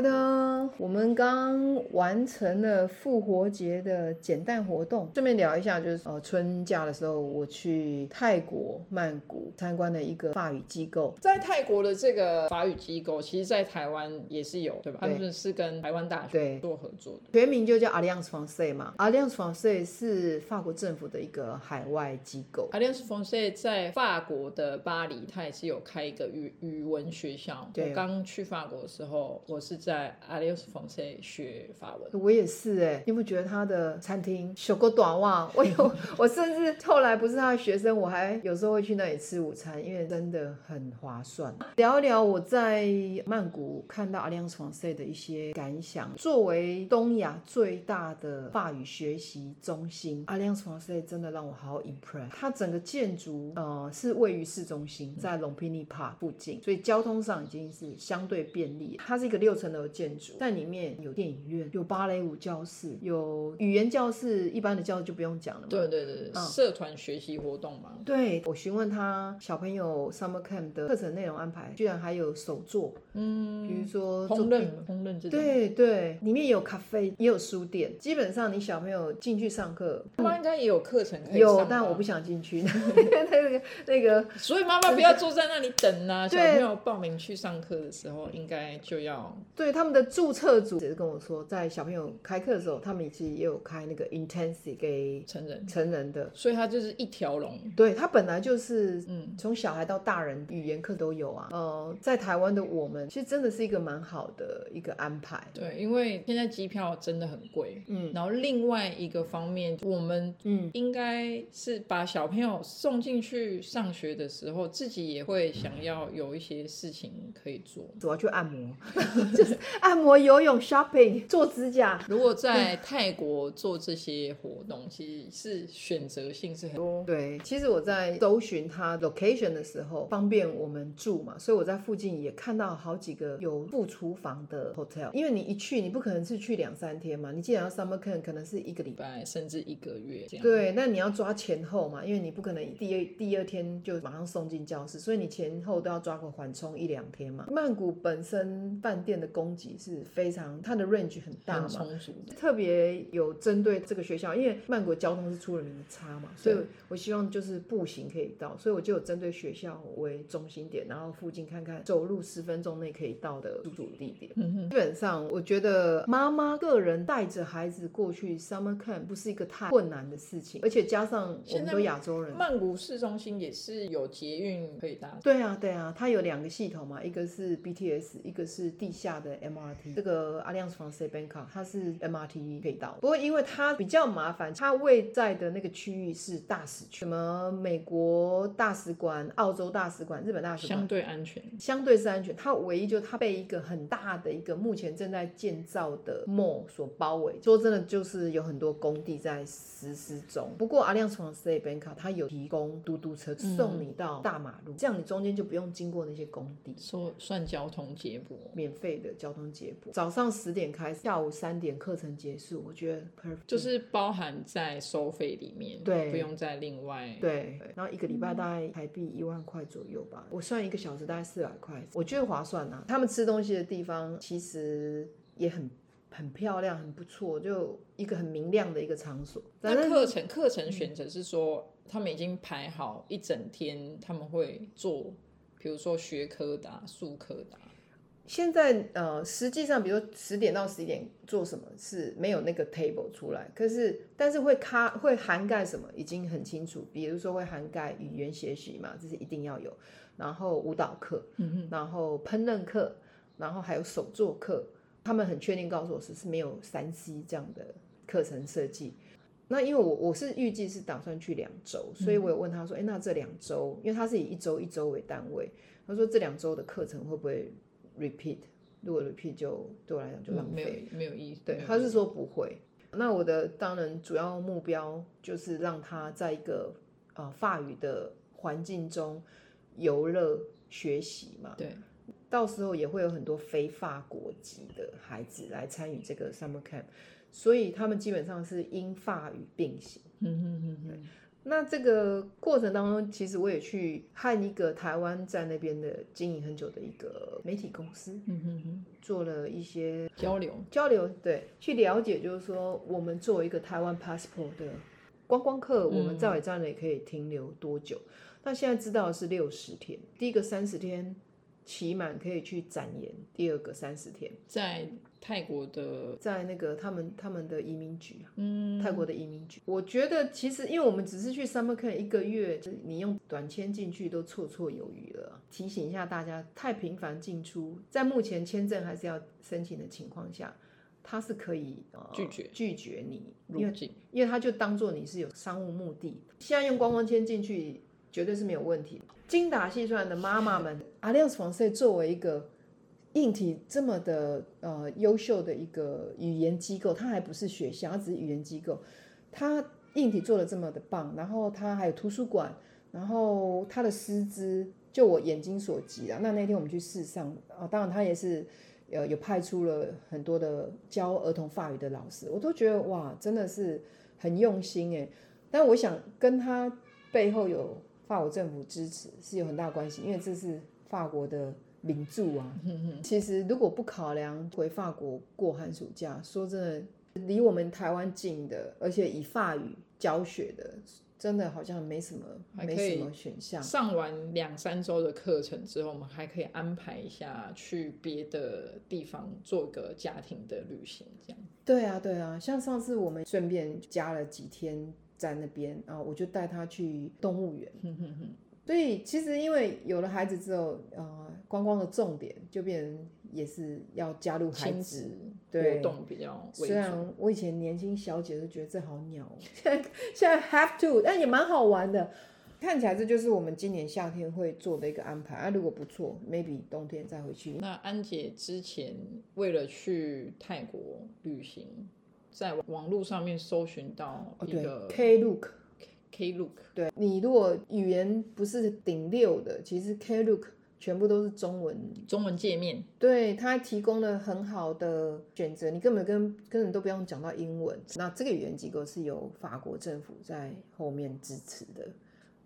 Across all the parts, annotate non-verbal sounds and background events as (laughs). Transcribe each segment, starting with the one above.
Ta-da! 我们刚完成了复活节的简单活动，顺便聊一下，就是呃春假的时候，我去泰国曼谷参观了一个法语机构。在泰国的这个法语机构，其实在台湾也是有，对吧？对他们是跟台湾大学做合作的，全名就叫 Alliance Francaise 嘛。Alliance Francaise 是法国政府的一个海外机构。Alliance Francaise 在法国的巴黎，它也是有开一个语语文学校。我刚去法国的时候，我是。在 Alliance 学法文，我也是哎、你有没有觉得他的餐厅小个短袜？(laughs) 我有，我甚至后来不是他的学生，我还有时候会去那里吃午餐，因为真的很划算。聊一聊我在曼谷看到 Alliance Française 的一些感想。作为东亚最大的法语学习中心，Alliance Française 真的让我好 impress。它整个建筑呃是位于市中心，在 Lumpini Park 附近，所以交通上已经是相对便利。它是一个六层。的建筑在里面有电影院，有芭蕾舞教室，有语言教室，一般的教室就不用讲了嘛。对对对，嗯、社团学习活动嘛。对，我询问他小朋友 summer camp 的课程内容安排，居然还有手作，嗯，比如说烹饪烹饪这种。对对，里面有咖啡，也有书店。基本上你小朋友进去上课，妈妈应该也有课程可以。有，但我不想进去。那 (laughs) 个那个，所以妈妈不要坐在那里等啊。小朋友报名去上课的时候，应该就要。对他们的注册组只是跟我说，在小朋友开课的时候，他们其实也有开那个 intensive 给成人成人的，所以他就是一条龙。对，他本来就是，嗯，从小孩到大人语言课都有啊。呃，在台湾的我们，其实真的是一个蛮好的一个安排。对，因为现在机票真的很贵，嗯，然后另外一个方面，我们嗯应该是把小朋友送进去上学的时候，自己也会想要有一些事情可以做，主要去按摩，(laughs) 就是。按摩、游泳、shopping、做指甲。如果在泰国做这些活动，其实是选择性是很多。对，其实我在搜寻它 location 的时候，方便我们住嘛，所以我在附近也看到好几个有附厨房的 hotel。因为你一去，你不可能是去两三天嘛，你既然要 summer camp，可能是一个礼拜甚至一个月这样。对，那你要抓前后嘛，因为你不可能第二第二天就马上送进教室，所以你前后都要抓个缓冲一两天嘛。曼谷本身饭店的供给。是非常，它的 range 很大嘛，很充足的，特别有针对这个学校，因为曼谷交通是出了名的差嘛，所以我希望就是步行可以到，所以我就有针对学校为中心点，然后附近看看走路十分钟内可以到的住宿地点。嗯哼，基本上我觉得妈妈个人带着孩子过去 summer camp 不是一个太困难的事情，而且加上我们都亚洲人，曼谷市中心也是有捷运可以搭。对啊，对啊，它有两个系统嘛，一个是 BTS，一个是地下的 MRT，。这个 Alliance Française Bangkok 它是 MRT 可以到，不过因为它比较麻烦，它位在的那个区域是大使区，什么美国大使馆、澳洲大使馆、日本大使馆，相对安全，相对是安全。它唯一就是它被一个很大的一个目前正在建造的 mall 所包围，说真的就是有很多工地在实施中。不过 Alliance Française Bangkok 它有提供嘟嘟车送你到大马路，嗯、这样你中间就不用经过那些工地，说算交通接驳，免费的交通接。早上十点开始，下午三点课程结束，我觉得 perfect，就是包含在收费里面，对，不用再另外。对，然后一个礼拜大概台币一万块左右吧，我算一个小时大概四百块，我觉得划算啊。他们吃东西的地方其实也很很漂亮，很不错，就一个很明亮的一个场所。那课程课程选择是说，他们已经排好一整天，他们会做，比如说学科的、术科的。现在呃，实际上，比如说十点到十一点做什么是没有那个 table 出来，可是但是会卡会涵盖什么已经很清楚，比如说会涵盖语言学习嘛，这是一定要有，然后舞蹈课，嗯，然后烹饪课，然后还有手作课，他们很确定告诉我是是没有三 C 这样的课程设计。那因为我我是预计是打算去两周，所以我有问他说，哎、嗯，那这两周，因为他是以一周一周为单位，他说这两周的课程会不会？repeat，如果 repeat 就对我来讲就浪费，没有没有意思。对，他是说不会。那我的当然主要目标就是让他在一个呃法语的环境中游乐学习嘛。对，到时候也会有很多非法国籍的孩子来参与这个 summer camp，所以他们基本上是英法语并行。嗯哼哼哼。那这个过程当中，其实我也去和一个台湾在那边的经营很久的一个媒体公司，嗯哼哼，做了一些交流交流，对，去了解，就是说我们作为一个台湾 passport 的观光客，我们在尾站也可以停留多久？嗯、那现在知道的是六十天，第一个三十天。期满可以去展延，第二个三十天，在泰国的，在那个他们他们的移民局，嗯，泰国的移民局。我觉得其实因为我们只是去 summer camp 一个月，你用短签进去都绰绰有余了。提醒一下大家，太频繁进出，在目前签证还是要申请的情况下，他是可以拒绝、呃、拒绝你入境，因为他就当做你是有商务目的。现在用观光签进去。绝对是没有问题。精打细算的妈妈们，Alliance Francaise 作为一个硬体这么的呃优秀的一个语言机构，它还不是学校，它只是语言机构。它硬体做的这么的棒，然后它还有图书馆，然后它的师资，就我眼睛所及啊。那那天我们去试上啊，当然它也是呃有派出了很多的教儿童法语的老师，我都觉得哇，真的是很用心哎。但我想跟他背后有。法国政府支持是有很大关系，因为这是法国的名著啊。(laughs) 其实如果不考量回法国过寒暑假，说真的，离我们台湾近的，而且以法语教学的，真的好像没什么，没什么选项。上完两三周的课程之后，我们还可以安排一下去别的地方做个家庭的旅行，这样。对啊，对啊，像上次我们顺便加了几天。在那边啊，我就带他去动物园。所以其实因为有了孩子之后，呃，观光的重点就变成也是要加入孩子对活动比较。虽然我以前年轻小姐都觉得这好鸟，现在现在 have to，但也蛮好玩的。看起来这就是我们今年夏天会做的一个安排啊。如果不错，maybe 冬天再回去。那安姐之前为了去泰国旅行。在网络上面搜寻到一个 Klook，Klook，对，你如果语言不是顶六的，其实 Klook 全部都是中文，中文界面，对，它提供了很好的选择，你根本跟根本都不用讲到英文。那这个语言机构是由法国政府在后面支持的，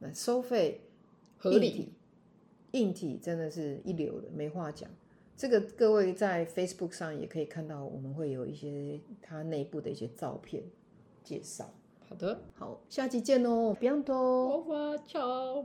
那收费合理，硬体真的是一流的，没话讲。这个各位在 Facebook 上也可以看到，我们会有一些它内部的一些照片介绍。好的，好，下期见哦欧巴，ciao。